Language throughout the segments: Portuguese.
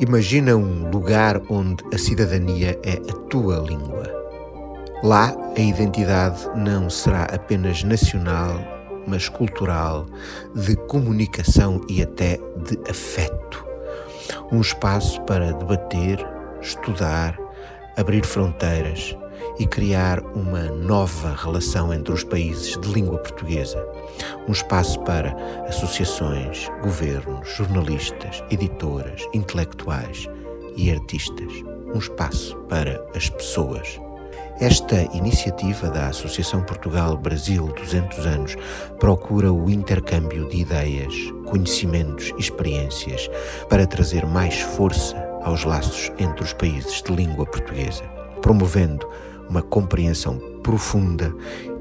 Imagina um lugar onde a cidadania é a tua língua. Lá, a identidade não será apenas nacional, mas cultural, de comunicação e até de afeto. Um espaço para debater, estudar, abrir fronteiras e criar uma nova relação entre os países de língua portuguesa. Um espaço para associações, governos, jornalistas, editoras, intelectuais e artistas. Um espaço para as pessoas. Esta iniciativa da Associação Portugal-Brasil 200 anos procura o intercâmbio de ideias, conhecimentos e experiências para trazer mais força aos laços entre os países de língua portuguesa, promovendo uma compreensão profunda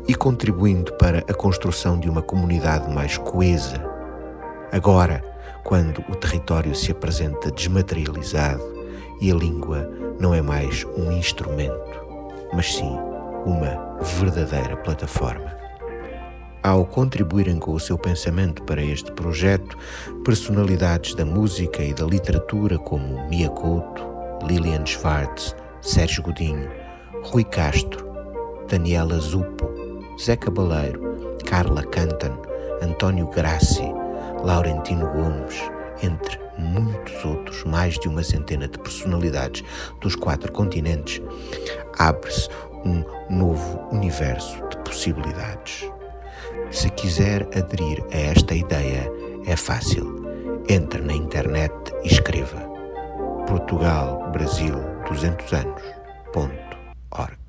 e contribuindo para a construção de uma comunidade mais coesa. Agora, quando o território se apresenta desmaterializado e a língua não é mais um instrumento, mas sim uma verdadeira plataforma. Ao contribuírem com o seu pensamento para este projeto, personalidades da música e da literatura como Mia Couto, Lilian Schwartz, Sérgio Godinho, Rui Castro, Daniela Zupo, Zé Cabaleiro, Carla Cantan, António Grassi, Laurentino Gomes, entre muitos outros, mais de uma centena de personalidades dos quatro continentes, abre-se um novo universo de possibilidades. Se quiser aderir a esta ideia, é fácil. Entre na internet e escreva Portugal Brasil 200 anos. Ponto org.